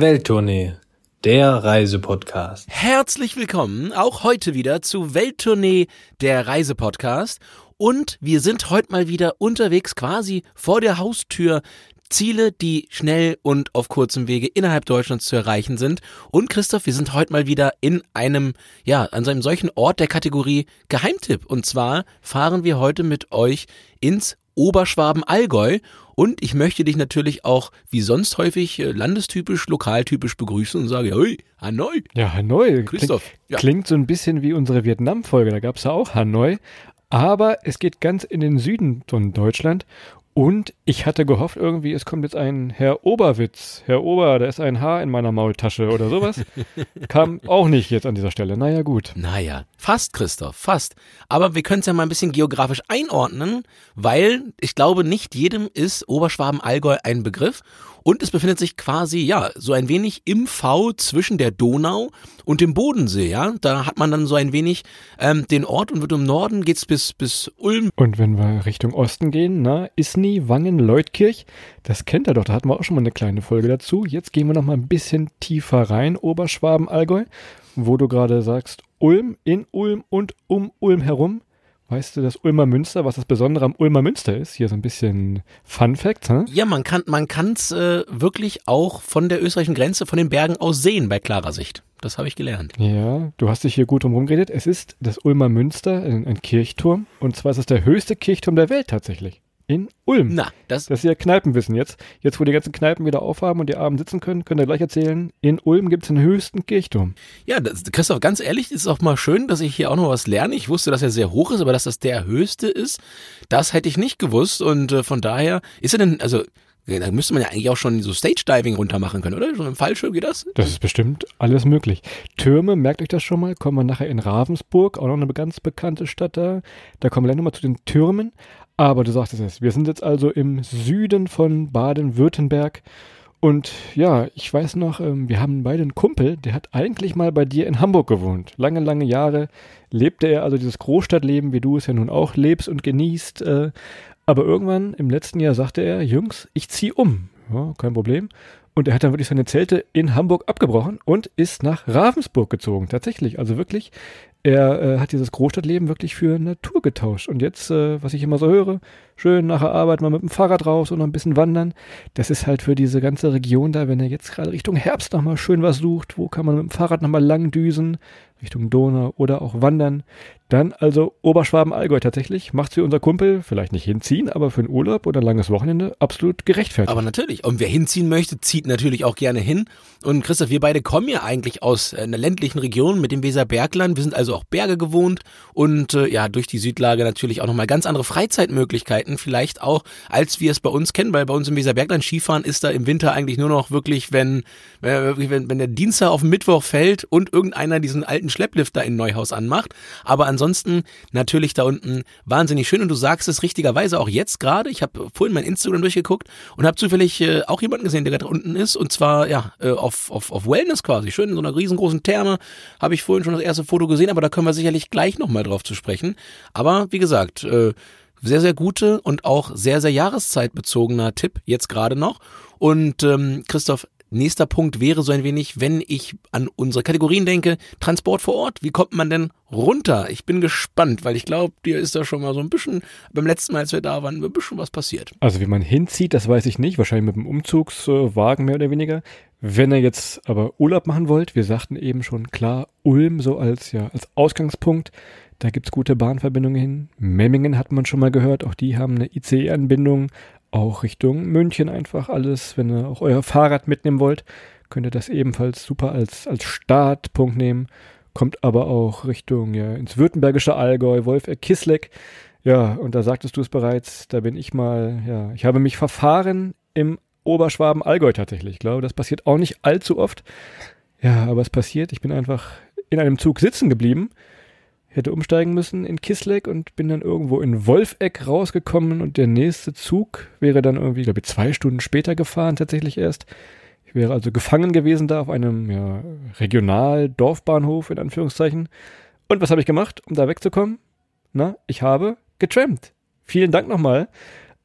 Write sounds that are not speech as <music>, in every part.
Welttournee, der Reisepodcast. Herzlich willkommen auch heute wieder zu Welttournee, der Reisepodcast. Und wir sind heute mal wieder unterwegs quasi vor der Haustür. Ziele, die schnell und auf kurzem Wege innerhalb Deutschlands zu erreichen sind. Und Christoph, wir sind heute mal wieder in einem, ja, an einem solchen Ort der Kategorie Geheimtipp. Und zwar fahren wir heute mit euch ins Oberschwaben-Allgäu. Und ich möchte dich natürlich auch, wie sonst häufig, äh, landestypisch, lokaltypisch begrüßen und sage, hey, Hanoi. Ja, Hanoi. Christoph. Klingt, Ja. klingt so ein bisschen wie unsere Vietnam-Folge, da gab es ja auch Hanoi. Aber es geht ganz in den Süden von Deutschland. Und ich hatte gehofft irgendwie, es kommt jetzt ein Herr Oberwitz. Herr Ober, da ist ein Haar in meiner Maultasche oder sowas. <laughs> Kam auch nicht jetzt an dieser Stelle. Naja, gut. Naja, fast, Christoph, fast. Aber wir können es ja mal ein bisschen geografisch einordnen, weil ich glaube, nicht jedem ist Oberschwaben-Allgäu ein Begriff. Und es befindet sich quasi, ja, so ein wenig im V zwischen der Donau und dem Bodensee, ja. Da hat man dann so ein wenig ähm, den Ort und wird im Norden geht's bis, bis Ulm. Und wenn wir Richtung Osten gehen, na, Isny, Wangen, Leutkirch, das kennt ihr doch, da hatten wir auch schon mal eine kleine Folge dazu. Jetzt gehen wir noch mal ein bisschen tiefer rein, Oberschwaben, Allgäu, wo du gerade sagst, Ulm, in Ulm und um Ulm herum. Weißt du, das Ulmer Münster, was das Besondere am Ulmer Münster ist? Hier so ein bisschen Fun Facts, hä? Ja, man kann man kann's äh, wirklich auch von der österreichischen Grenze, von den Bergen aus sehen bei klarer Sicht. Das habe ich gelernt. Ja, du hast dich hier gut drum geredet. Es ist das Ulmer Münster, ein, ein Kirchturm. Und zwar ist es der höchste Kirchturm der Welt tatsächlich. In Ulm. Na, das Das ist ja Kneipenwissen jetzt. Jetzt, wo die ganzen Kneipen wieder aufhaben und die abends sitzen können, könnt ihr gleich erzählen, in Ulm gibt es den höchsten Kirchturm. Ja, das, Christoph, ganz ehrlich, ist auch mal schön, dass ich hier auch noch was lerne. Ich wusste, dass er sehr hoch ist, aber dass das der höchste ist, das hätte ich nicht gewusst. Und äh, von daher ist er denn, also da müsste man ja eigentlich auch schon so Stage-Diving runter machen können, oder? Schon im Fallschirm geht das? Das ist bestimmt alles möglich. Türme, merkt euch das schon mal, kommen wir nachher in Ravensburg, auch noch eine ganz bekannte Stadt da. Da kommen wir gleich nochmal zu den Türmen. Aber du sagst es jetzt, wir sind jetzt also im Süden von Baden-Württemberg. Und ja, ich weiß noch, ähm, wir haben beide einen Kumpel, der hat eigentlich mal bei dir in Hamburg gewohnt. Lange, lange Jahre lebte er also dieses Großstadtleben, wie du es ja nun auch lebst und genießt. Aber irgendwann im letzten Jahr sagte er, Jungs, ich zieh um. Ja, kein Problem. Und er hat dann wirklich seine Zelte in Hamburg abgebrochen und ist nach Ravensburg gezogen. Tatsächlich. Also wirklich, er äh, hat dieses Großstadtleben wirklich für Natur getauscht. Und jetzt, äh, was ich immer so höre, schön nach der Arbeit mal mit dem Fahrrad raus und noch ein bisschen wandern. Das ist halt für diese ganze Region da, wenn er jetzt gerade Richtung Herbst nochmal schön was sucht, wo kann man mit dem Fahrrad nochmal lang düsen, Richtung Donau oder auch wandern. Dann also Oberschwaben-Allgäu tatsächlich. Macht für unser Kumpel vielleicht nicht hinziehen, aber für einen Urlaub oder ein langes Wochenende absolut gerechtfertigt. Aber natürlich. Und wer hinziehen möchte, zieht natürlich auch gerne hin. Und Christoph, wir beide kommen ja eigentlich aus äh, einer ländlichen Region mit dem Weserbergland. Wir sind also auch Berge gewohnt und äh, ja, durch die Südlage natürlich auch nochmal ganz andere Freizeitmöglichkeiten, vielleicht auch, als wir es bei uns kennen, weil bei uns im Weserbergland Skifahren ist da im Winter eigentlich nur noch wirklich, wenn, wenn, wenn, wenn der Dienstag auf den Mittwoch fällt und irgendeiner diesen alten Schlepplift da in Neuhaus anmacht. Aber ansonsten natürlich da unten wahnsinnig schön. Und du sagst es richtigerweise auch jetzt gerade. Ich habe vorhin mein Instagram durchgeguckt und habe zufällig äh, auch jemanden gesehen, der gerade unten ist. Und zwar ja äh, auf, auf, auf Wellness quasi. Schön in so einer riesengroßen Therme. Habe ich vorhin schon das erste Foto gesehen, aber da können wir sicherlich gleich nochmal drauf zu sprechen. Aber wie gesagt, äh, sehr, sehr gute und auch sehr, sehr jahreszeitbezogener Tipp jetzt gerade noch. Und ähm, Christoph, nächster Punkt wäre so ein wenig, wenn ich an unsere Kategorien denke, Transport vor Ort. Wie kommt man denn runter? Ich bin gespannt, weil ich glaube, dir ist da schon mal so ein bisschen, beim letzten Mal, als wir da waren, ein bisschen was passiert. Also wie man hinzieht, das weiß ich nicht. Wahrscheinlich mit dem Umzugswagen mehr oder weniger. Wenn ihr jetzt aber Urlaub machen wollt, wir sagten eben schon klar, Ulm so als ja als Ausgangspunkt. Da gibt's gute Bahnverbindungen hin. Memmingen hat man schon mal gehört, auch die haben eine ICE-Anbindung. Auch Richtung München einfach alles. Wenn ihr auch euer Fahrrad mitnehmen wollt, könnt ihr das ebenfalls super als, als Startpunkt nehmen. Kommt aber auch Richtung ja, ins württembergische Allgäu, Wolfegg, Kisleck. Ja, und da sagtest du es bereits, da bin ich mal, ja, ich habe mich verfahren im Oberschwaben-Allgäu tatsächlich. Ich glaube, das passiert auch nicht allzu oft. Ja, aber es passiert. Ich bin einfach in einem Zug sitzen geblieben, hätte umsteigen müssen in Kisleck und bin dann irgendwo in Wolfegg rausgekommen und der nächste Zug wäre dann irgendwie, glaube ich, zwei Stunden später gefahren, tatsächlich erst. Ich wäre also gefangen gewesen da auf einem ja, Regional-Dorfbahnhof in Anführungszeichen. Und was habe ich gemacht, um da wegzukommen? Na, ich habe getrampt. Vielen Dank nochmal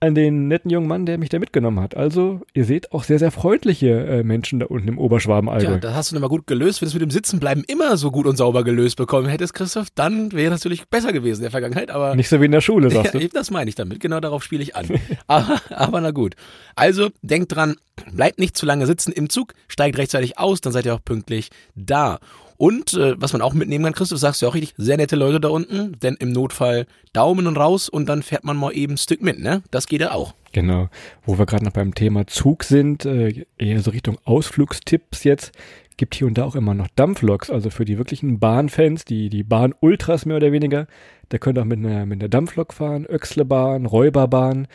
an den netten jungen Mann, der mich da mitgenommen hat. Also, ihr seht auch sehr, sehr freundliche äh, Menschen da unten im Oberschwaben-Allgäu. Ja, das hast du nochmal gut gelöst. Wenn du es mit dem Sitzenbleiben immer so gut und sauber gelöst bekommen hättest, Christoph, dann wäre das natürlich besser gewesen in der Vergangenheit. Aber Nicht so wie in der Schule, sagst ja, du. das meine ich damit. Genau darauf spiele ich an. <laughs> aber, aber na gut. Also, denkt dran, bleibt nicht zu lange sitzen im Zug, steigt rechtzeitig aus, dann seid ihr auch pünktlich da. Und äh, was man auch mitnehmen kann, Christoph, sagst du auch richtig, sehr nette Leute da unten, denn im Notfall Daumen und raus und dann fährt man mal eben ein Stück mit, ne? Das geht ja auch. Genau. Wo wir gerade noch beim Thema Zug sind, äh, eher so Richtung Ausflugstipps jetzt, gibt hier und da auch immer noch Dampfloks, also für die wirklichen Bahnfans, die, die Bahn-Ultras mehr oder weniger. Da könnt ihr auch mit einer, mit einer Dampflok fahren, Öxlebahn, Räuberbahn,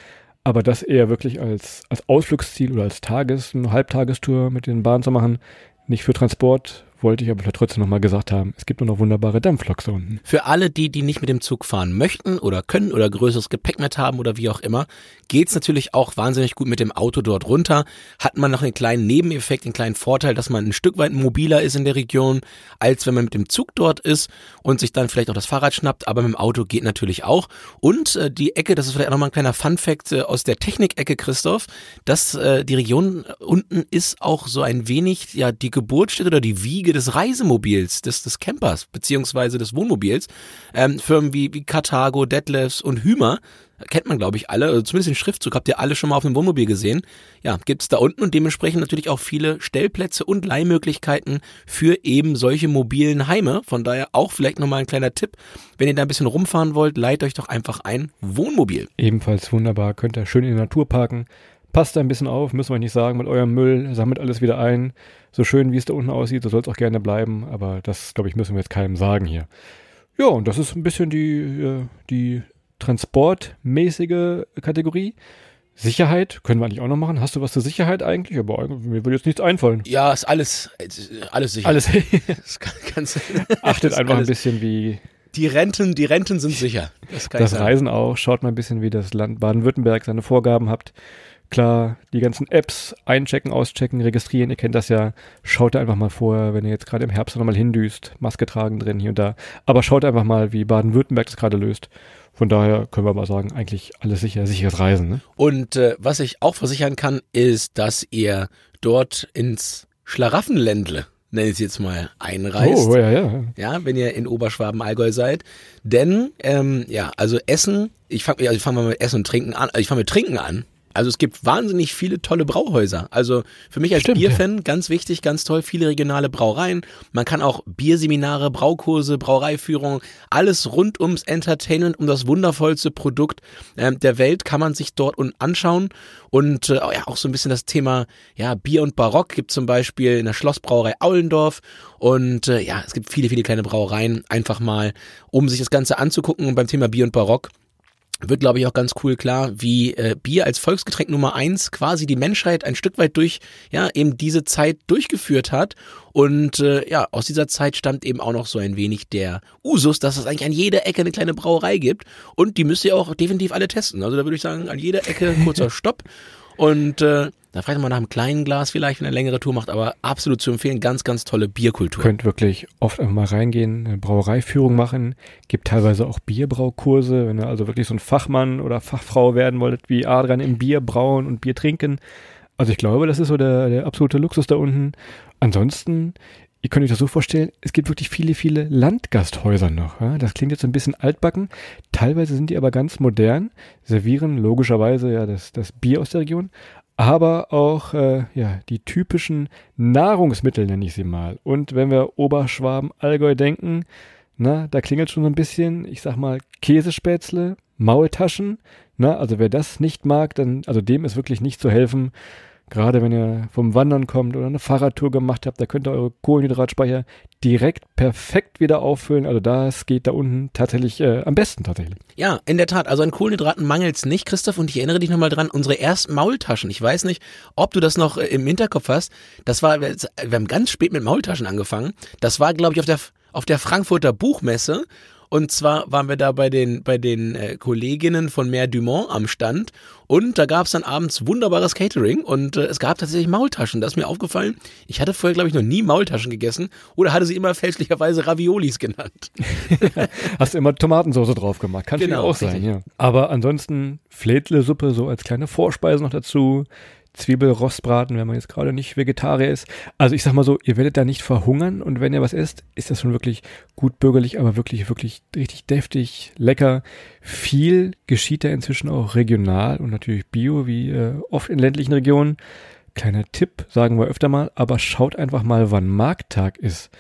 aber das eher wirklich als, als Ausflugsziel oder als Tages-, eine Halbtagestour mit den Bahnen zu machen, nicht für Transport, wollte ich aber trotzdem nochmal gesagt haben, es gibt nur noch wunderbare Dampfloks da unten. Für alle die, die nicht mit dem Zug fahren möchten oder können oder größeres Gepäck mit haben oder wie auch immer, geht's natürlich auch wahnsinnig gut mit dem Auto dort runter. Hat man noch einen kleinen Nebeneffekt, einen kleinen Vorteil, dass man ein Stück weit mobiler ist in der Region, als wenn man mit dem Zug dort ist und sich dann vielleicht auch das Fahrrad schnappt, aber mit dem Auto geht natürlich auch. Und äh, die Ecke, das ist vielleicht auch nochmal ein kleiner Fun-Fact äh, aus der Technikecke, Christoph, dass äh, die Region unten ist auch so ein wenig ja die Geburtsstätte oder die Wiege des Reisemobils, des, des Campers, beziehungsweise des Wohnmobils. Ähm, Firmen wie, wie Carthago, Detlefs und Hümer kennt man, glaube ich, alle, also zumindest den Schriftzug habt ihr alle schon mal auf dem Wohnmobil gesehen. Ja, gibt's da unten und dementsprechend natürlich auch viele Stellplätze und Leihmöglichkeiten für eben solche mobilen Heime. Von daher auch vielleicht nochmal ein kleiner Tipp. Wenn ihr da ein bisschen rumfahren wollt, leiht euch doch einfach ein Wohnmobil. Ebenfalls wunderbar, könnt ihr schön in der Natur parken. Passt da ein bisschen auf, müssen wir euch nicht sagen, mit eurem Müll, sammelt alles wieder ein. So schön, wie es da unten aussieht, so soll es auch gerne bleiben, aber das, glaube ich, müssen wir jetzt keinem sagen hier. Ja, und das ist ein bisschen die, äh, die transportmäßige Kategorie. Sicherheit können wir eigentlich auch noch machen. Hast du was zur Sicherheit eigentlich? Aber mir würde jetzt nichts einfallen. Ja, ist alles, ist alles sicher. Alles. <laughs> Kannst, Achtet <laughs> einfach ein bisschen wie Die Renten, die Renten sind <laughs> sicher. Das das. Reisen auch. Schaut mal ein bisschen, wie das Land Baden-Württemberg seine Vorgaben habt. Klar, die ganzen Apps einchecken, auschecken, registrieren, ihr kennt das ja. Schaut einfach mal vorher, wenn ihr jetzt gerade im Herbst nochmal hindüst, Maske tragen drin, hier und da. Aber schaut einfach mal, wie Baden-Württemberg das gerade löst. Von daher können wir mal sagen, eigentlich alles sicher, sicheres Reisen. Ne? Und äh, was ich auch versichern kann, ist, dass ihr dort ins Schlaraffenländle, nenne ich es jetzt mal, einreist. Oh, ja, ja. Ja, wenn ihr in Oberschwaben-Allgäu seid. Denn, ähm, ja, also Essen, ich fange also ich fang mal mit Essen und Trinken an, also ich fange mit Trinken an. Also es gibt wahnsinnig viele tolle Brauhäuser. Also für mich als Stimmt, Bierfan ganz wichtig, ganz toll, viele regionale Brauereien. Man kann auch Bierseminare, Braukurse, Brauereiführung, alles rund ums Entertainment, um das wundervollste Produkt ähm, der Welt kann man sich dort unten anschauen. Und äh, ja, auch so ein bisschen das Thema ja, Bier und Barock gibt zum Beispiel in der Schlossbrauerei Aulendorf. Und äh, ja, es gibt viele, viele kleine Brauereien, einfach mal, um sich das Ganze anzugucken. Und beim Thema Bier und Barock wird, glaube ich, auch ganz cool klar, wie äh, Bier als Volksgetränk Nummer eins quasi die Menschheit ein Stück weit durch, ja, eben diese Zeit durchgeführt hat. Und äh, ja, aus dieser Zeit stammt eben auch noch so ein wenig der Usus, dass es eigentlich an jeder Ecke eine kleine Brauerei gibt. Und die müsst ihr auch definitiv alle testen. Also da würde ich sagen, an jeder Ecke kurzer <laughs> Stopp. Und äh, da fragt man nach einem kleinen Glas vielleicht, wenn ihr eine längere Tour macht, aber absolut zu empfehlen, ganz, ganz tolle Bierkultur. Könnt wirklich oft einfach mal reingehen, eine Brauereiführung machen. Gibt teilweise auch Bierbraukurse, wenn ihr also wirklich so ein Fachmann oder Fachfrau werden wolltet, wie Adrian im Bier brauen und Bier trinken. Also ich glaube, das ist so der, der absolute Luxus da unten. Ansonsten, ihr könnt euch das so vorstellen, es gibt wirklich viele, viele Landgasthäuser noch. Ja? Das klingt jetzt ein bisschen altbacken. Teilweise sind die aber ganz modern, servieren logischerweise ja das, das Bier aus der Region, aber auch äh, ja, die typischen Nahrungsmittel, nenne ich sie mal. Und wenn wir Oberschwaben, Allgäu denken, na, da klingelt schon so ein bisschen, ich sag mal, Käsespätzle, Maultaschen. Na, also wer das nicht mag, dann, also dem ist wirklich nicht zu helfen. Gerade wenn ihr vom Wandern kommt oder eine Fahrradtour gemacht habt, da könnt ihr eure Kohlenhydratspeicher direkt perfekt wieder auffüllen. Also das geht da unten tatsächlich äh, am besten tatsächlich. Ja, in der Tat. Also an Kohlenhydraten mangelt's nicht, Christoph. Und ich erinnere dich nochmal dran, unsere ersten Maultaschen. Ich weiß nicht, ob du das noch äh, im Hinterkopf hast. Das war, wir haben ganz spät mit Maultaschen angefangen. Das war, glaube ich, auf der, auf der Frankfurter Buchmesse. Und zwar waren wir da bei den, bei den äh, Kolleginnen von Mer Dumont am Stand. Und da gab es dann abends wunderbares Catering und äh, es gab tatsächlich Maultaschen. Das ist mir aufgefallen. Ich hatte vorher, glaube ich, noch nie Maultaschen gegessen oder hatte sie immer fälschlicherweise Raviolis <laughs> genannt. <laughs> Hast du immer Tomatensauce drauf gemacht. Kann Genau, genau, auch sein, richtig. ja. Aber ansonsten Fledle-Suppe so als kleine Vorspeise noch dazu. Zwiebelrostbraten, wenn man jetzt gerade nicht Vegetarier ist. Also ich sag mal so, ihr werdet da nicht verhungern und wenn ihr was esst, ist das schon wirklich gut bürgerlich, aber wirklich, wirklich richtig deftig, lecker. Viel geschieht da inzwischen auch regional und natürlich bio, wie äh, oft in ländlichen Regionen. Kleiner Tipp, sagen wir öfter mal, aber schaut einfach mal, wann Markttag ist.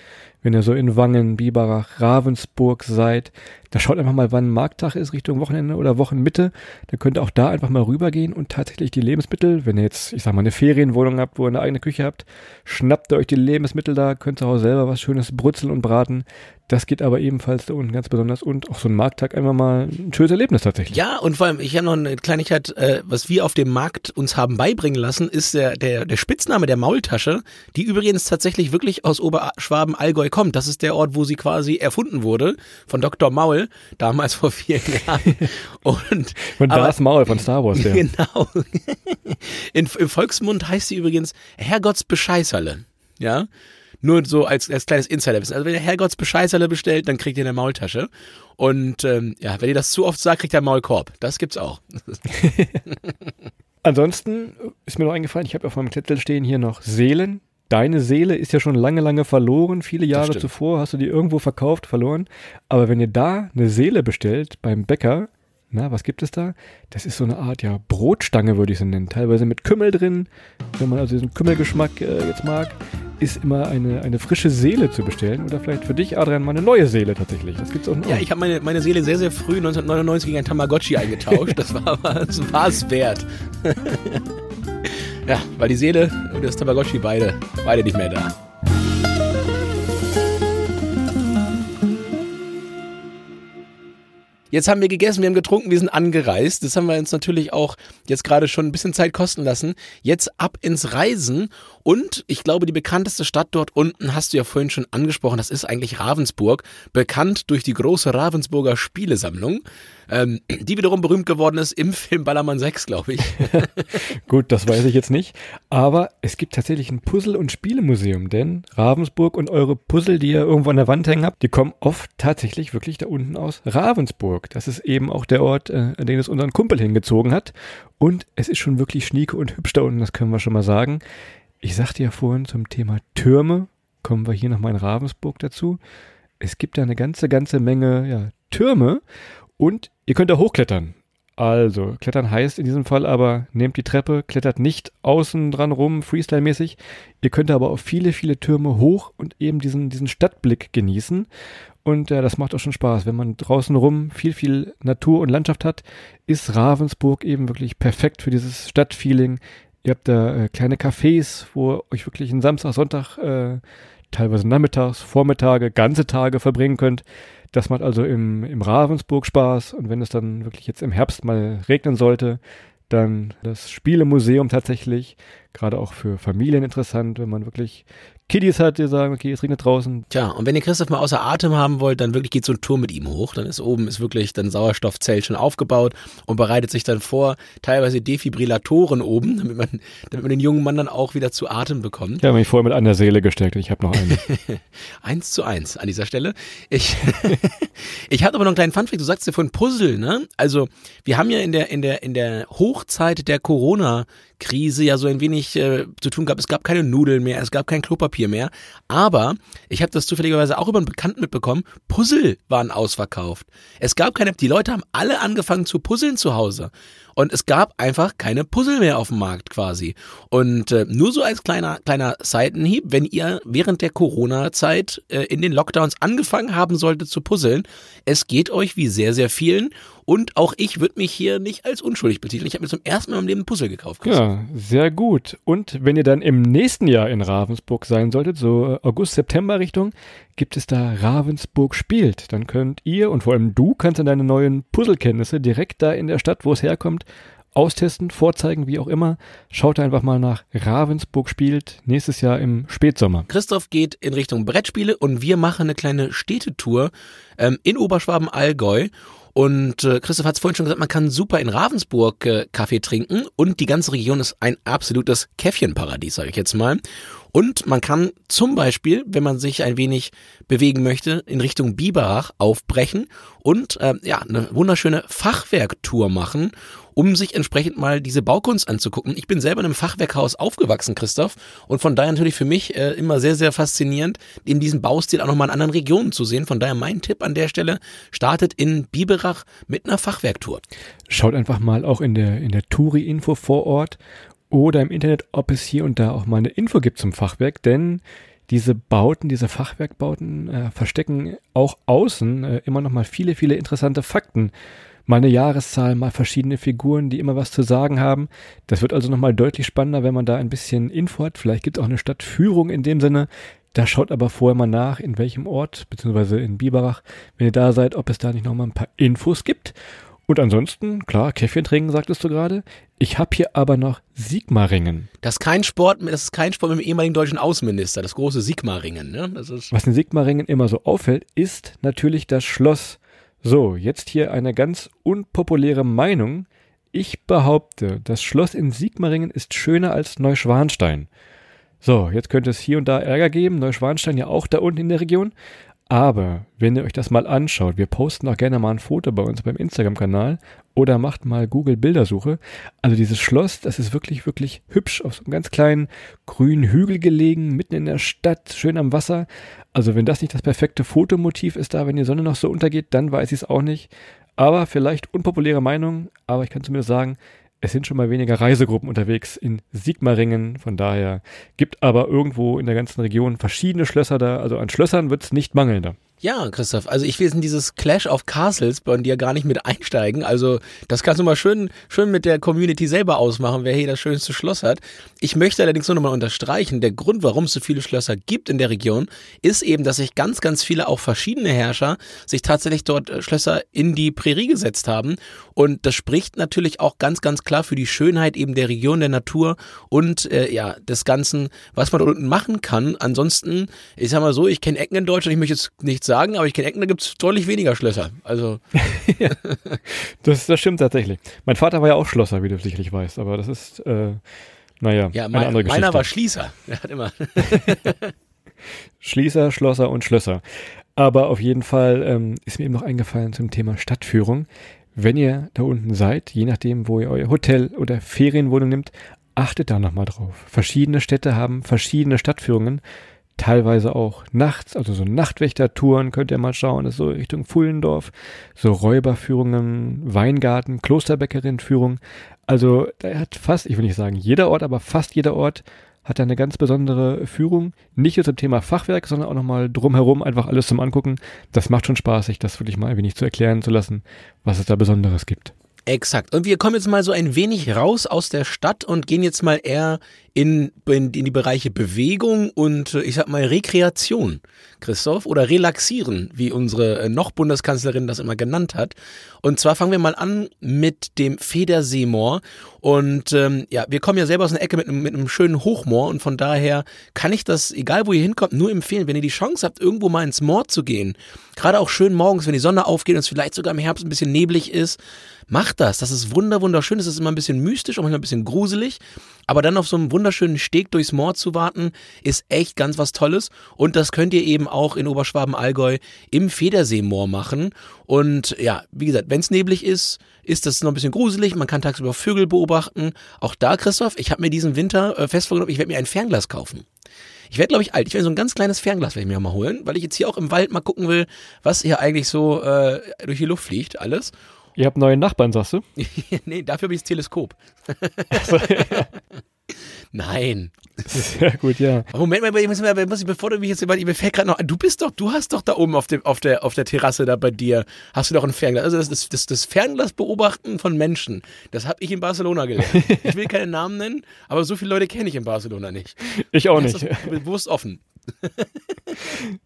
Wenn ihr so in Wangen, Biberach, Ravensburg seid, da schaut einfach mal, wann Markttag ist, Richtung Wochenende oder Wochenmitte. Dann könnt ihr auch da einfach mal rübergehen und tatsächlich die Lebensmittel, wenn ihr jetzt, ich sag mal, eine Ferienwohnung habt, wo ihr eine eigene Küche habt, schnappt ihr euch die Lebensmittel da, könnt zu Hause selber was Schönes brutzeln und braten. Das geht aber ebenfalls da unten ganz besonders und auch so ein Markttag einfach mal ein schönes Erlebnis tatsächlich. Ja, und vor allem, ich habe noch eine Kleinigkeit, äh, was wir auf dem Markt uns haben beibringen lassen, ist der, der, der Spitzname der Maultasche, die übrigens tatsächlich wirklich aus Oberschwaben-Allgäu kommt. Das ist der Ort, wo sie quasi erfunden wurde, von Dr. Maul, damals vor vier Jahren. <laughs> Und, Und aber- das Maul von Star Wars, der. Genau. <laughs> In, Im Volksmund heißt sie übrigens Herrgotts Bescheißerle. Ja. Nur so als, als kleines Insiderwissen. Also wenn ihr Herrgotts Bescheißerle bestellt, dann kriegt ihr eine Maultasche. Und ähm, ja, wenn ihr das zu oft sagt, kriegt ihr einen Maulkorb. Das gibt's auch. <laughs> Ansonsten ist mir noch eingefallen, ich habe auf meinem Zettel stehen hier noch Seelen. Deine Seele ist ja schon lange, lange verloren. Viele Jahre zuvor hast du die irgendwo verkauft, verloren. Aber wenn ihr da eine Seele bestellt beim Bäcker, na, was gibt es da? Das ist so eine Art, ja, Brotstange würde ich sie nennen. Teilweise mit Kümmel drin. Wenn man also diesen Kümmelgeschmack äh, jetzt mag, ist immer eine, eine frische Seele zu bestellen. Oder vielleicht für dich, Adrian, mal eine neue Seele tatsächlich. Das gibt's auch noch. Ja, ich habe meine, meine Seele sehr, sehr früh 1999 gegen ein Tamagotchi eingetauscht. Das war <laughs> das war es wert. Ja, weil die Seele und das Tamagotchi beide, beide nicht mehr da. Jetzt haben wir gegessen, wir haben getrunken, wir sind angereist. Das haben wir uns natürlich auch jetzt gerade schon ein bisschen Zeit kosten lassen. Jetzt ab ins Reisen. Und ich glaube, die bekannteste Stadt dort unten hast du ja vorhin schon angesprochen. Das ist eigentlich Ravensburg. Bekannt durch die große Ravensburger Spielesammlung. Ähm, die wiederum berühmt geworden ist im Film Ballermann 6, glaube ich. <laughs> Gut, das weiß ich jetzt nicht. Aber es gibt tatsächlich ein Puzzle- und Spielemuseum, denn Ravensburg und eure Puzzle, die ihr irgendwo an der Wand hängen habt, die kommen oft tatsächlich wirklich da unten aus Ravensburg. Das ist eben auch der Ort, äh, an den es unseren Kumpel hingezogen hat. Und es ist schon wirklich schnieke und hübsch da unten, das können wir schon mal sagen. Ich sagte ja vorhin zum Thema Türme, kommen wir hier nochmal in Ravensburg dazu. Es gibt da eine ganze, ganze Menge ja, Türme und ihr könnt da hochklettern. Also, klettern heißt in diesem Fall aber, nehmt die Treppe, klettert nicht außen dran rum, Freestyle-mäßig. Ihr könnt aber auf viele, viele Türme hoch und eben diesen, diesen Stadtblick genießen. Und ja, das macht auch schon Spaß. Wenn man draußen rum viel, viel Natur und Landschaft hat, ist Ravensburg eben wirklich perfekt für dieses Stadtfeeling. Ihr habt da äh, kleine Cafés, wo ihr euch wirklich einen Samstag, Sonntag, äh, teilweise nachmittags, Vormittage, ganze Tage verbringen könnt. Das macht also im, im Ravensburg Spaß. Und wenn es dann wirklich jetzt im Herbst mal regnen sollte, dann das Spielemuseum tatsächlich, gerade auch für Familien interessant, wenn man wirklich Kiddies hat, die sagen, okay, es regnet draußen. Tja, und wenn ihr Christoph mal außer Atem haben wollt, dann wirklich geht so ein Tour mit ihm hoch. Dann ist oben ist wirklich dann Sauerstoffzelt schon aufgebaut und bereitet sich dann vor, teilweise Defibrillatoren oben, damit man, damit man den jungen Mann dann auch wieder zu Atem bekommt. Ich habe mich vorher mit einer Seele gesteckt. Ich habe noch eine. <laughs> Eins zu eins an dieser Stelle. Ich, <laughs> ich hatte aber noch einen kleinen Funfact. Du sagst ja von Puzzle, ne? Also, wir haben ja in der, in der, in der Hochzeit der Corona-Krise ja so ein wenig äh, zu tun gehabt. Es gab keine Nudeln mehr, es gab kein Klopapier mehr. Aber ich habe das zufälligerweise auch über einen Bekannten mitbekommen. Puzzle waren ausverkauft. Es gab keine, die Leute haben alle angefangen zu puzzeln zu Hause. Und es gab einfach keine Puzzle mehr auf dem Markt quasi. Und äh, nur so als kleiner, kleiner Seitenhieb, wenn ihr während der Corona-Zeit äh, in den Lockdowns angefangen haben solltet zu puzzeln, es geht euch wie sehr, sehr vielen. Und auch ich würde mich hier nicht als unschuldig betiteln. Ich habe mir zum ersten Mal meinem Leben Puzzle gekauft. Ja, sehr gut. Und wenn ihr dann im nächsten Jahr in Ravensburg sein solltet, so äh, August, September Richtung, gibt es da Ravensburg spielt. Dann könnt ihr und vor allem du kannst dann deine neuen Puzzlekenntnisse direkt da in der Stadt, wo es herkommt, austesten, vorzeigen, wie auch immer, schaut einfach mal nach. Ravensburg spielt nächstes Jahr im Spätsommer. Christoph geht in Richtung Brettspiele und wir machen eine kleine Städtetour ähm, in Oberschwaben-Allgäu. Und äh, Christoph hat es vorhin schon gesagt, man kann super in Ravensburg äh, Kaffee trinken und die ganze Region ist ein absolutes Käffchenparadies, sage ich jetzt mal. Und man kann zum Beispiel, wenn man sich ein wenig bewegen möchte, in Richtung Biberach aufbrechen und äh, ja eine wunderschöne Fachwerktour machen, um sich entsprechend mal diese Baukunst anzugucken. Ich bin selber in einem Fachwerkhaus aufgewachsen, Christoph, und von daher natürlich für mich äh, immer sehr, sehr faszinierend, in diesem Baustil auch nochmal in anderen Regionen zu sehen. Von daher mein Tipp an der Stelle, startet in Biberach mit einer Fachwerktour. Schaut einfach mal auch in der, in der Touri-Info vor Ort oder im Internet, ob es hier und da auch mal eine Info gibt zum Fachwerk, denn diese Bauten, diese Fachwerkbauten äh, verstecken auch außen äh, immer noch mal viele, viele interessante Fakten. Mal eine Jahreszahl, mal verschiedene Figuren, die immer was zu sagen haben. Das wird also nochmal deutlich spannender, wenn man da ein bisschen Info hat. Vielleicht gibt es auch eine Stadtführung in dem Sinne. Da schaut aber vorher mal nach, in welchem Ort, beziehungsweise in Biberach, wenn ihr da seid, ob es da nicht nochmal ein paar Infos gibt. Und ansonsten, klar, Käffchen trinken, sagtest du gerade. Ich habe hier aber noch Sigmaringen. Das ist kein Sport, das ist kein Sport mit dem ehemaligen deutschen Außenminister, das große Sigmaringen. Ne? Das ist Was in Sigmaringen immer so auffällt, ist natürlich das Schloss. So, jetzt hier eine ganz unpopuläre Meinung. Ich behaupte, das Schloss in Sigmaringen ist schöner als Neuschwanstein. So, jetzt könnte es hier und da Ärger geben. Neuschwanstein ja auch da unten in der Region. Aber wenn ihr euch das mal anschaut, wir posten auch gerne mal ein Foto bei uns beim Instagram-Kanal oder macht mal Google Bildersuche. Also dieses Schloss, das ist wirklich, wirklich hübsch auf so einem ganz kleinen grünen Hügel gelegen, mitten in der Stadt, schön am Wasser. Also wenn das nicht das perfekte Fotomotiv ist da, wenn die Sonne noch so untergeht, dann weiß ich es auch nicht. Aber vielleicht unpopuläre Meinung, aber ich kann zumindest sagen, es sind schon mal weniger Reisegruppen unterwegs in Sigmaringen. Von daher gibt aber irgendwo in der ganzen Region verschiedene Schlösser da. Also an Schlössern wird es nicht mangeln da. Ja, Christoph, also ich will in dieses Clash of Castles bei dir gar nicht mit einsteigen. Also das kannst du mal schön, schön mit der Community selber ausmachen, wer hier das schönste Schloss hat. Ich möchte allerdings nur nochmal unterstreichen, der Grund, warum es so viele Schlösser gibt in der Region, ist eben, dass sich ganz, ganz viele, auch verschiedene Herrscher, sich tatsächlich dort äh, Schlösser in die Prärie gesetzt haben. Und das spricht natürlich auch ganz, ganz klar für die Schönheit eben der Region, der Natur und äh, ja, des Ganzen, was man dort unten machen kann. Ansonsten, ich sag mal so, ich kenne Ecken in Deutschland, ich möchte jetzt nichts sagen, aber ich kenne Ecken, da gibt es deutlich weniger Schlösser. Also. <laughs> ja, das, das stimmt tatsächlich. Mein Vater war ja auch Schlosser, wie du sicherlich weißt, aber das ist, äh, naja, ja, eine mein, andere Geschichte. meiner war Schließer. <laughs> Der hat immer. <laughs> Schließer, Schlosser und Schlösser. Aber auf jeden Fall ähm, ist mir eben noch eingefallen zum Thema Stadtführung. Wenn ihr da unten seid, je nachdem, wo ihr euer Hotel oder Ferienwohnung nimmt, achtet da nochmal drauf. Verschiedene Städte haben verschiedene Stadtführungen teilweise auch nachts, also so Nachtwächtertouren könnt ihr mal schauen, das ist so Richtung Fullendorf, so Räuberführungen, Weingarten, Klosterbäckerinführung. Also da hat fast, ich will nicht sagen jeder Ort, aber fast jeder Ort hat eine ganz besondere Führung. Nicht nur zum Thema Fachwerk, sondern auch nochmal drumherum einfach alles zum Angucken. Das macht schon Spaß, sich das wirklich mal ein wenig zu erklären zu lassen, was es da Besonderes gibt. Exakt. Und wir kommen jetzt mal so ein wenig raus aus der Stadt und gehen jetzt mal eher in, in, in die Bereiche Bewegung und ich sag mal Rekreation, Christoph, oder relaxieren, wie unsere äh, noch Bundeskanzlerin das immer genannt hat. Und zwar fangen wir mal an mit dem Federseemoor. Und ähm, ja, wir kommen ja selber aus einer Ecke mit, mit einem schönen Hochmoor und von daher kann ich das, egal wo ihr hinkommt, nur empfehlen, wenn ihr die Chance habt, irgendwo mal ins Moor zu gehen. Gerade auch schön morgens, wenn die Sonne aufgeht und es vielleicht sogar im Herbst ein bisschen neblig ist. Macht das. Das ist wunder, wunderschön. Es ist immer ein bisschen mystisch, auch manchmal ein bisschen gruselig. Aber dann auf so einem wunderschönen Steg durchs Moor zu warten, ist echt ganz was Tolles. Und das könnt ihr eben auch in Oberschwaben-Allgäu im Federseemoor machen. Und ja, wie gesagt, wenn es neblig ist, ist das noch ein bisschen gruselig. Man kann tagsüber Vögel beobachten. Auch da, Christoph, ich habe mir diesen Winter äh, fest vorgenommen, ich werde mir ein Fernglas kaufen. Ich werde, glaube ich, alt. Ich werde so ein ganz kleines Fernglas werde ich mir mal holen, weil ich jetzt hier auch im Wald mal gucken will, was hier eigentlich so äh, durch die Luft fliegt, alles. Ihr habt neue Nachbarn, sagst du? <laughs> nee, dafür habe ich das Teleskop. <laughs> Nein. <laughs> Sehr gut, ja. Moment mal, ich muss, muss ich, bevor du mich jetzt mir fällt gerade noch du bist doch, du hast doch da oben auf, dem, auf, der, auf der Terrasse da bei dir, hast du doch ein Fernglas. Also das, das, das, das Fernglas beobachten von Menschen, das habe ich in Barcelona gelernt. Ich will keine Namen nennen, aber so viele Leute kenne ich in Barcelona nicht. Ich auch nicht. <laughs> Bewusst offen.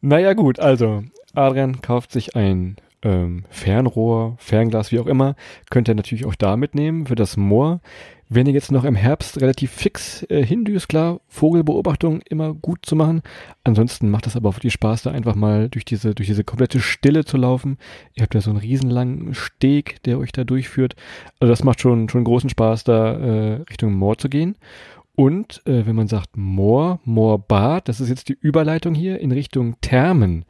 naja gut, also Adrian kauft sich ein ähm, Fernrohr, Fernglas, wie auch immer, könnt ihr natürlich auch da mitnehmen für das Moor. Wenn ihr jetzt noch im Herbst relativ fix äh, hindüst, klar, Vogelbeobachtung immer gut zu machen. Ansonsten macht das aber auch wirklich Spaß, da einfach mal durch diese, durch diese komplette Stille zu laufen. Ihr habt ja so einen riesenlangen Steg, der euch da durchführt. Also das macht schon, schon großen Spaß, da äh, Richtung Moor zu gehen. Und äh, wenn man sagt Moor, Moorbad, das ist jetzt die Überleitung hier in Richtung Thermen.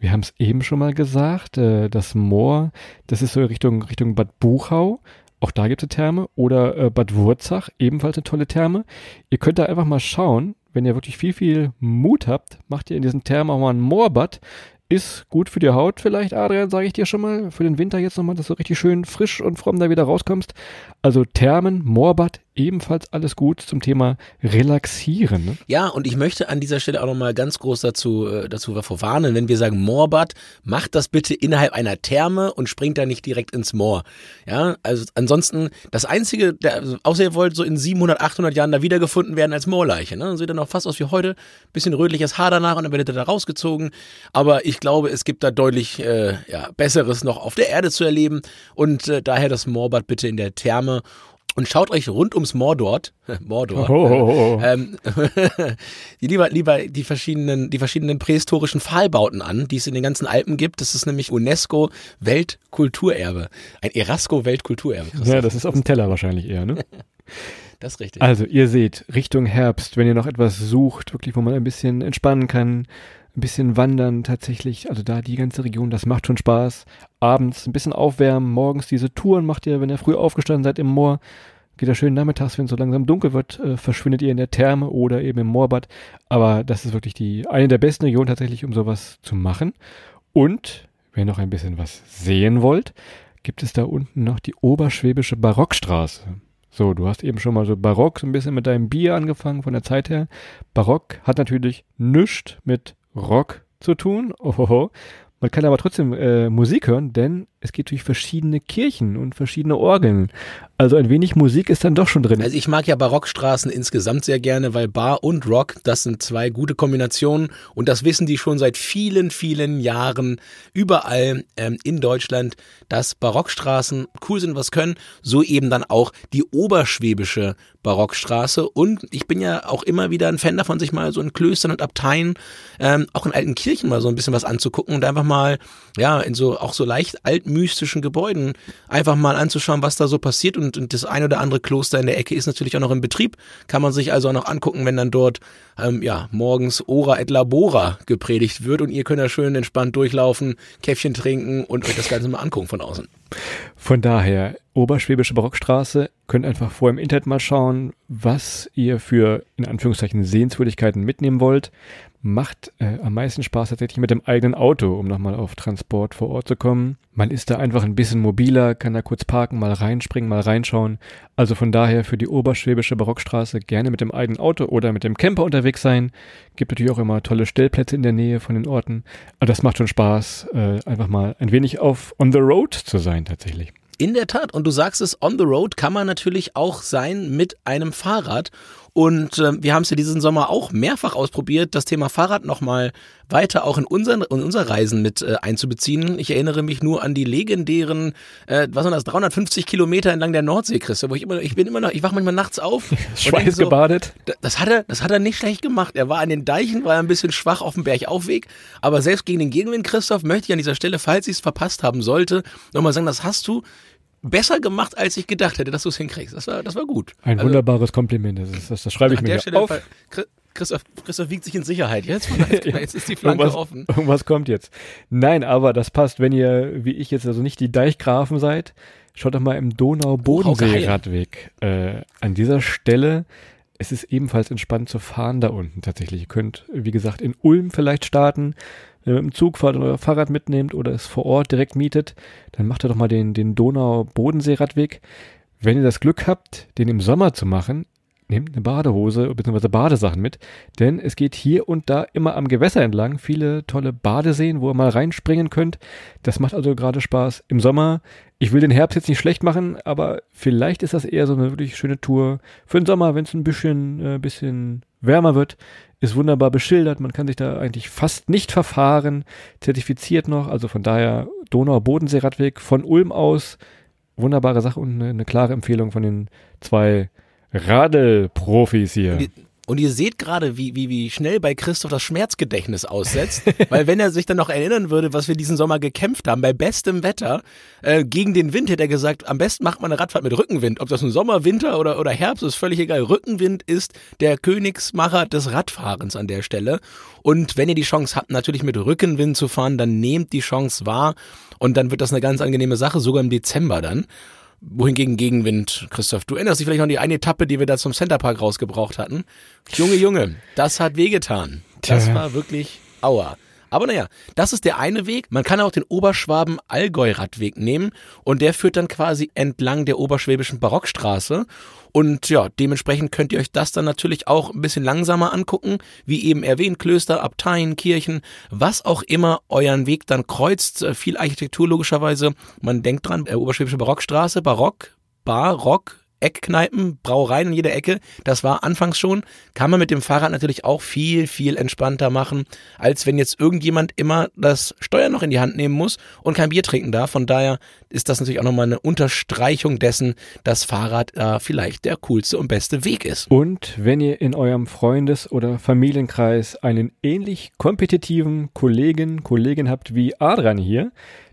Wir haben es eben schon mal gesagt, äh, das Moor, das ist so Richtung, Richtung Bad Buchau. Auch da gibt es Therme. Oder äh, Bad Wurzach, ebenfalls eine tolle Therme. Ihr könnt da einfach mal schauen, wenn ihr wirklich viel, viel Mut habt, macht ihr in diesen Thermen auch mal ein Moorbad. Ist gut für die Haut vielleicht, Adrian, sage ich dir schon mal. Für den Winter jetzt nochmal, dass du richtig schön frisch und fromm da wieder rauskommst. Also Thermen, Moorbad, ebenfalls alles gut zum Thema Relaxieren. Ne? Ja, und ich möchte an dieser Stelle auch nochmal ganz groß dazu, äh, dazu warnen, wenn wir sagen Moorbad, macht das bitte innerhalb einer Therme und springt da nicht direkt ins Moor. Ja, also ansonsten, das Einzige, der, also, außer ihr wollt so in 700, 800 Jahren da wiedergefunden werden als Moorleiche. Ne? Dann sieht dann auch fast aus wie heute, bisschen rötliches Haar danach und dann werdet ihr da rausgezogen. Aber ich glaube, es gibt da deutlich äh, ja, Besseres noch auf der Erde zu erleben und äh, daher das Moorbad bitte in der Therme und schaut euch rund ums Mordort, <laughs> Mordor, Oh, oh, oh. ähm, <laughs> die lieber, lieber die verschiedenen, die verschiedenen prähistorischen Pfahlbauten an, die es in den ganzen Alpen gibt. Das ist nämlich UNESCO Weltkulturerbe. Ein Erasco Weltkulturerbe. Ja, das ist auf dem Teller wahrscheinlich eher, ne? <laughs> Das ist richtig. Also, ihr seht, Richtung Herbst, wenn ihr noch etwas sucht, wirklich, wo man ein bisschen entspannen kann, ein bisschen wandern tatsächlich, also da die ganze Region, das macht schon Spaß. Abends ein bisschen aufwärmen, morgens diese Touren macht ihr, wenn ihr früh aufgestanden seid im Moor. Geht ja schön nachmittags, wenn es so langsam dunkel wird, äh, verschwindet ihr in der Therme oder eben im Moorbad. Aber das ist wirklich die eine der besten Regionen tatsächlich, um sowas zu machen. Und wenn ihr noch ein bisschen was sehen wollt, gibt es da unten noch die Oberschwäbische Barockstraße. So, du hast eben schon mal so Barock so ein bisschen mit deinem Bier angefangen von der Zeit her. Barock hat natürlich nichts mit Rock zu tun. Ohoho. Man kann aber trotzdem äh, Musik hören, denn es geht durch verschiedene Kirchen und verschiedene Orgeln. Also ein wenig Musik ist dann doch schon drin. Also ich mag ja Barockstraßen insgesamt sehr gerne, weil Bar und Rock, das sind zwei gute Kombinationen. Und das wissen die schon seit vielen, vielen Jahren überall ähm, in Deutschland, dass Barockstraßen cool sind, was können, so eben dann auch die oberschwäbische Barockstraße. Und ich bin ja auch immer wieder ein Fan davon, sich mal so in Klöstern und Abteien, ähm, auch in alten Kirchen mal so ein bisschen was anzugucken und einfach mal, ja, in so auch so leicht altmystischen Gebäuden einfach mal anzuschauen, was da so passiert. Und, und das ein oder andere Kloster in der Ecke ist natürlich auch noch in Betrieb, kann man sich also auch noch angucken, wenn dann dort ähm, ja morgens Ora et Labora gepredigt wird und ihr könnt da schön entspannt durchlaufen, Käffchen trinken und euch das Ganze mal angucken von außen. Von daher, Oberschwäbische Barockstraße, könnt einfach vor im Internet mal schauen, was ihr für, in Anführungszeichen, Sehenswürdigkeiten mitnehmen wollt. Macht äh, am meisten Spaß tatsächlich mit dem eigenen Auto, um nochmal auf Transport vor Ort zu kommen. Man ist da einfach ein bisschen mobiler, kann da kurz parken, mal reinspringen, mal reinschauen. Also von daher für die Oberschwäbische Barockstraße gerne mit dem eigenen Auto oder mit dem Camper unterwegs sein. Gibt natürlich auch immer tolle Stellplätze in der Nähe von den Orten. Aber das macht schon Spaß, äh, einfach mal ein wenig auf on the road zu sein tatsächlich. In der Tat. Und du sagst es, on the road kann man natürlich auch sein mit einem Fahrrad. Und äh, wir haben es ja diesen Sommer auch mehrfach ausprobiert, das Thema Fahrrad nochmal weiter auch in, unseren, in unser Reisen mit äh, einzubeziehen. Ich erinnere mich nur an die legendären, äh, was waren das, 350 Kilometer entlang der Nordsee, Chris, wo ich immer, ich bin immer noch, ich wache manchmal nachts auf. <laughs> Schweiß so, gebadet. Das hat er, das hat er nicht schlecht gemacht. Er war an den Deichen, war ein bisschen schwach auf dem Bergaufweg, aber selbst gegen den Gegenwind, Christoph, möchte ich an dieser Stelle, falls ich es verpasst haben sollte, nochmal sagen, das hast du besser gemacht, als ich gedacht hätte, dass du es hinkriegst. Das war, das war gut. Ein also, wunderbares Kompliment. Das, ist, das, das schreibe ich mir auf. Fall, Christoph, Christoph wiegt sich in Sicherheit. Jetzt, <laughs> jetzt ist die Flanke irgendwas, offen. Irgendwas kommt jetzt. Nein, aber das passt, wenn ihr, wie ich jetzt, also nicht die Deichgrafen seid, schaut doch mal im Donau-Bodensee-Radweg. Äh, an dieser Stelle es ist ebenfalls entspannt zu fahren da unten tatsächlich. Ihr könnt, wie gesagt, in Ulm vielleicht starten, wenn ihr mit dem Zug fahrt und euer Fahrrad mitnehmt oder es vor Ort direkt mietet, dann macht ihr doch mal den, den Donau-Bodensee-Radweg. Wenn ihr das Glück habt, den im Sommer zu machen, nehmt eine Badehose bzw. Badesachen mit, denn es geht hier und da immer am Gewässer entlang viele tolle Badeseen, wo ihr mal reinspringen könnt. Das macht also gerade Spaß im Sommer. Ich will den Herbst jetzt nicht schlecht machen, aber vielleicht ist das eher so eine wirklich schöne Tour für den Sommer, wenn es ein bisschen, äh, bisschen wärmer wird. Ist wunderbar beschildert, man kann sich da eigentlich fast nicht verfahren, zertifiziert noch, also von daher Donau-Bodensee-Radweg von Ulm aus, wunderbare Sache und eine, eine klare Empfehlung von den zwei Radelprofis hier. Und ihr seht gerade, wie, wie, wie schnell bei Christoph das Schmerzgedächtnis aussetzt. <laughs> Weil wenn er sich dann noch erinnern würde, was wir diesen Sommer gekämpft haben, bei bestem Wetter, äh, gegen den Wind hätte er gesagt, am besten macht man eine Radfahrt mit Rückenwind. Ob das nun Sommer, Winter oder, oder Herbst, ist völlig egal. Rückenwind ist der Königsmacher des Radfahrens an der Stelle. Und wenn ihr die Chance habt, natürlich mit Rückenwind zu fahren, dann nehmt die Chance wahr. Und dann wird das eine ganz angenehme Sache, sogar im Dezember dann wohingegen Gegenwind, Christoph, du erinnerst dich vielleicht noch an die eine Etappe, die wir da zum Centerpark rausgebraucht hatten. Junge, Junge, das hat wehgetan. Das war wirklich aua. Aber naja, das ist der eine Weg. Man kann auch den Oberschwaben-Allgäu-Radweg nehmen und der führt dann quasi entlang der oberschwäbischen Barockstraße. Und ja, dementsprechend könnt ihr euch das dann natürlich auch ein bisschen langsamer angucken, wie eben erwähnt, Klöster, Abteien, Kirchen, was auch immer euren Weg dann kreuzt. Äh, viel Architektur logischerweise. Man denkt dran, äh, oberschwäbische Barockstraße, Barock, Barock, Eckkneipen, Brauereien in jeder Ecke. Das war anfangs schon. Kann man mit dem Fahrrad natürlich auch viel, viel entspannter machen, als wenn jetzt irgendjemand immer das Steuer noch in die Hand nehmen muss und kein Bier trinken darf. Von daher ist das natürlich auch nochmal eine Unterstreichung dessen, dass Fahrrad äh, vielleicht der coolste und beste Weg ist. Und wenn ihr in eurem Freundes- oder Familienkreis einen ähnlich kompetitiven Kollegen, Kollegin habt wie Adrian hier,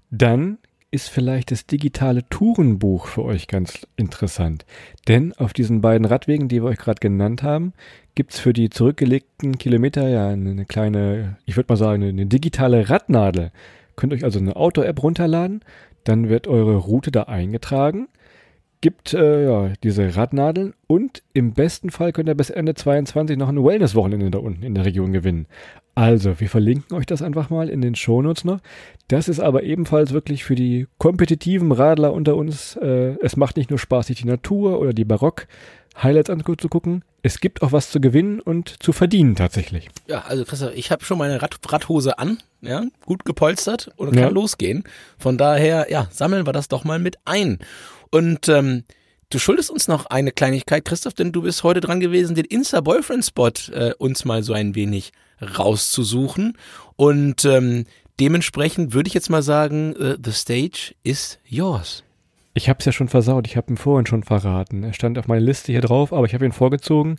dann ist vielleicht das digitale Tourenbuch für euch ganz interessant. Denn auf diesen beiden Radwegen, die wir euch gerade genannt haben, gibt's für die zurückgelegten Kilometer ja eine kleine, ich würde mal sagen, eine digitale Radnadel. Könnt euch also eine Auto-App runterladen, dann wird eure Route da eingetragen gibt äh, ja, diese Radnadeln und im besten Fall könnt ihr bis Ende 22 noch ein Wellness-Wochenende da unten in der Region gewinnen. Also, wir verlinken euch das einfach mal in den Shownotes noch. Das ist aber ebenfalls wirklich für die kompetitiven Radler unter uns. Äh, es macht nicht nur Spaß, sich die Natur oder die Barock-Highlights anzugucken. Es gibt auch was zu gewinnen und zu verdienen tatsächlich. Ja, also Christoph, ich habe schon meine Rad Radhose an, ja, gut gepolstert und kann ja. losgehen. Von daher, ja, sammeln wir das doch mal mit ein. Und ähm, Du schuldest uns noch eine Kleinigkeit, Christoph, denn du bist heute dran gewesen, den Insta-Boyfriend-Spot äh, uns mal so ein wenig rauszusuchen. Und ähm, dementsprechend würde ich jetzt mal sagen, uh, the stage is yours. Ich habe es ja schon versaut, ich habe ihn vorhin schon verraten. Er stand auf meiner Liste hier drauf, aber ich habe ihn vorgezogen.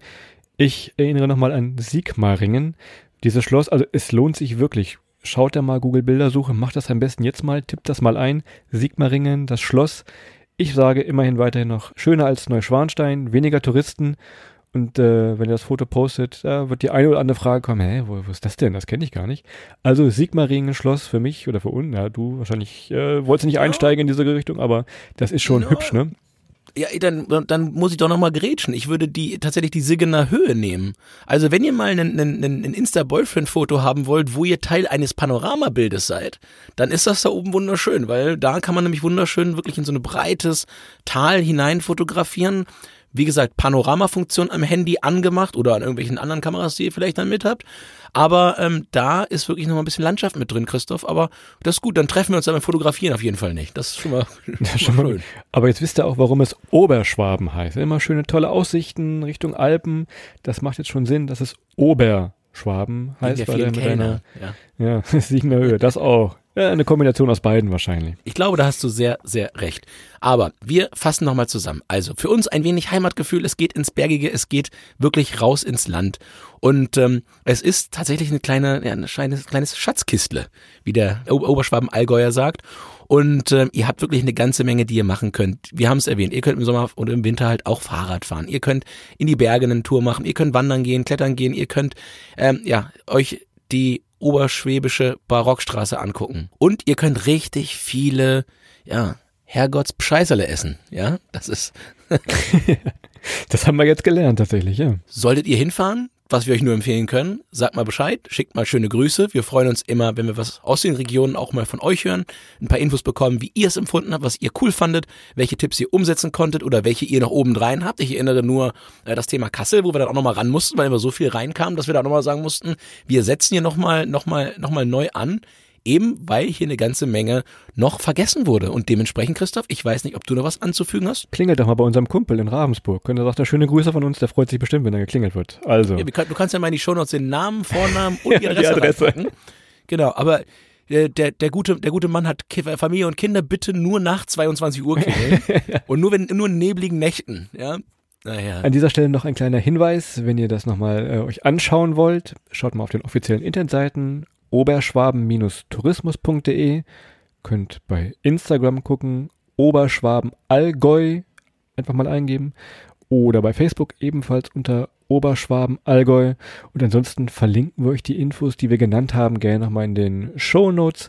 Ich erinnere nochmal an Sigmaringen. Dieses Schloss, also es lohnt sich wirklich. Schaut da mal Google Bildersuche, macht das am besten jetzt mal, tippt das mal ein. Sigmaringen, das Schloss ich sage immerhin weiterhin noch schöner als Neuschwanstein, weniger Touristen. Und äh, wenn ihr das Foto postet, da wird die eine oder andere Frage kommen, hä, wo, wo ist das denn? Das kenne ich gar nicht. Also Sigmaringen Schloss für mich oder für uns, ja, du wahrscheinlich äh, wolltest nicht einsteigen in diese Richtung, aber das ist schon no. hübsch, ne? Ja, dann, dann muss ich doch nochmal grätschen. Ich würde die tatsächlich die Siggener Höhe nehmen. Also wenn ihr mal ein, ein, ein Insta-Boyfriend-Foto haben wollt, wo ihr Teil eines Panoramabildes seid, dann ist das da oben wunderschön, weil da kann man nämlich wunderschön wirklich in so ein breites Tal hinein fotografieren. Wie gesagt, Panoramafunktion am Handy angemacht oder an irgendwelchen anderen Kameras, die ihr vielleicht dann mit habt. Aber ähm, da ist wirklich noch mal ein bisschen Landschaft mit drin, Christoph. Aber das ist gut, dann treffen wir uns beim Fotografieren auf jeden Fall nicht. Das ist schon mal, <laughs> ja, schon mal schön. Aber jetzt wisst ihr auch, warum es Oberschwaben heißt. Immer schöne, tolle Aussichten Richtung Alpen. Das macht jetzt schon Sinn, dass es Oberschwaben heißt. Weil mit einer, ja, ja <laughs> Siegener Höhe, das auch. Eine Kombination aus beiden wahrscheinlich. Ich glaube, da hast du sehr, sehr recht. Aber wir fassen nochmal zusammen. Also für uns ein wenig Heimatgefühl. Es geht ins Bergige, es geht wirklich raus ins Land. Und ähm, es ist tatsächlich eine kleine, ja, ein kleines, kleines Schatzkistle, wie der Oberschwaben-Allgäuer sagt. Und ähm, ihr habt wirklich eine ganze Menge, die ihr machen könnt. Wir haben es erwähnt, ihr könnt im Sommer und im Winter halt auch Fahrrad fahren. Ihr könnt in die Berge eine Tour machen, ihr könnt wandern gehen, klettern gehen, ihr könnt ähm, ja euch die oberschwäbische Barockstraße angucken. Und ihr könnt richtig viele, ja, Herrgotts Pscheißerle essen. Ja, das ist. <laughs> das haben wir jetzt gelernt tatsächlich, ja. Solltet ihr hinfahren, was wir euch nur empfehlen können, sagt mal Bescheid, schickt mal schöne Grüße. Wir freuen uns immer, wenn wir was aus den Regionen auch mal von euch hören, ein paar Infos bekommen, wie ihr es empfunden habt, was ihr cool fandet, welche Tipps ihr umsetzen konntet oder welche ihr noch obendrein habt. Ich erinnere nur äh, das Thema Kassel, wo wir dann auch nochmal ran mussten, weil immer so viel reinkam, dass wir da nochmal sagen mussten, wir setzen hier nochmal noch mal, noch mal neu an Eben weil hier eine ganze Menge noch vergessen wurde. Und dementsprechend, Christoph, ich weiß nicht, ob du noch was anzufügen hast. Klingelt doch mal bei unserem Kumpel in Ravensburg. Und er sagt er schöne Grüße von uns, der freut sich bestimmt, wenn er geklingelt wird. Also. Ja, du kannst ja mal in die Shownotes den Namen, Vornamen und <laughs> die Adresse, die Adresse. reinpacken. Genau, aber der, der, der, gute, der gute Mann hat Familie und Kinder, bitte nur nach 22 Uhr klingeln. <laughs> und nur wenn, nur in nebligen Nächten, ja. Naja. An dieser Stelle noch ein kleiner Hinweis, wenn ihr das nochmal äh, euch anschauen wollt, schaut mal auf den offiziellen Internetseiten oberschwaben-tourismus.de, könnt bei Instagram gucken, Oberschwaben Allgäu einfach mal eingeben. Oder bei Facebook ebenfalls unter Oberschwaben Allgäu und ansonsten verlinken wir euch die Infos, die wir genannt haben, gerne nochmal in den Show Notes.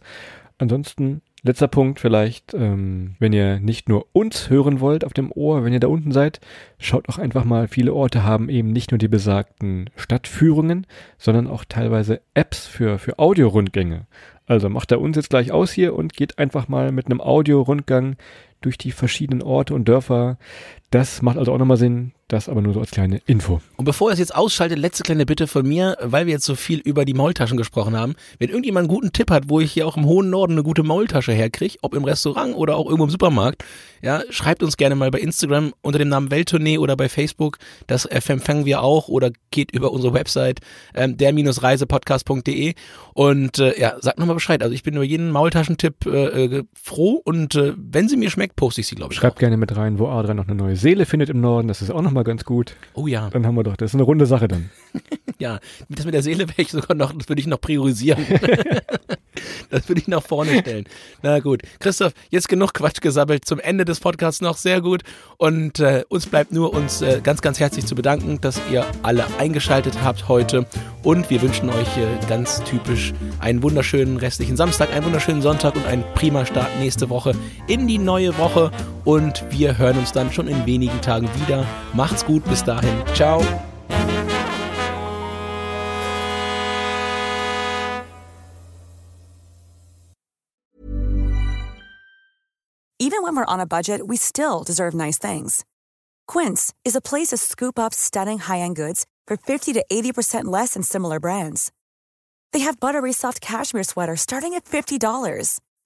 Ansonsten Letzter Punkt vielleicht, ähm, wenn ihr nicht nur uns hören wollt auf dem Ohr, wenn ihr da unten seid, schaut auch einfach mal, viele Orte haben eben nicht nur die besagten Stadtführungen, sondern auch teilweise Apps für, für Audiorundgänge. Also macht er uns jetzt gleich aus hier und geht einfach mal mit einem Audiorundgang durch die verschiedenen Orte und Dörfer. Das macht also auch nochmal Sinn. Das aber nur so als kleine Info. Und bevor er es jetzt ausschaltet, letzte kleine Bitte von mir, weil wir jetzt so viel über die Maultaschen gesprochen haben. Wenn irgendjemand einen guten Tipp hat, wo ich hier auch im hohen Norden eine gute Maultasche herkriege, ob im Restaurant oder auch irgendwo im Supermarkt, ja, schreibt uns gerne mal bei Instagram unter dem Namen Welttournee oder bei Facebook. Das empfangen wir auch oder geht über unsere Website ähm, der-reisepodcast.de und äh, ja, sagt nochmal Bescheid. Also ich bin über jeden Maultaschentipp äh, äh, froh und äh, wenn sie mir schmeckt, poste ich sie, glaube ich. Schreibt auch. gerne mit rein, wo Adrian noch eine neue Seele findet im Norden. Das ist auch nochmal ganz gut. Oh ja. Dann haben wir doch, das ist eine runde Sache dann. <laughs> ja, das mit der Seele wäre ich sogar noch, das würde ich noch priorisieren. <laughs> das würde ich nach vorne stellen. Na gut. Christoph, jetzt genug Quatsch gesammelt. Zum Ende des Podcasts noch sehr gut. Und äh, uns bleibt nur, uns äh, ganz, ganz herzlich zu bedanken, dass ihr alle eingeschaltet habt heute. Und wir wünschen euch äh, ganz typisch einen wunderschönen restlichen Samstag, einen wunderschönen Sonntag und einen prima Start nächste Woche in die neue Woche. Und wir hören uns dann schon in wenigen Tagen wieder. Macht's gut, bis dahin. Ciao. Even when we're on a budget, we still deserve nice things. Quince is a place to scoop up stunning high-end goods for 50 to 80% less than similar brands. They have buttery soft cashmere sweaters starting at $50,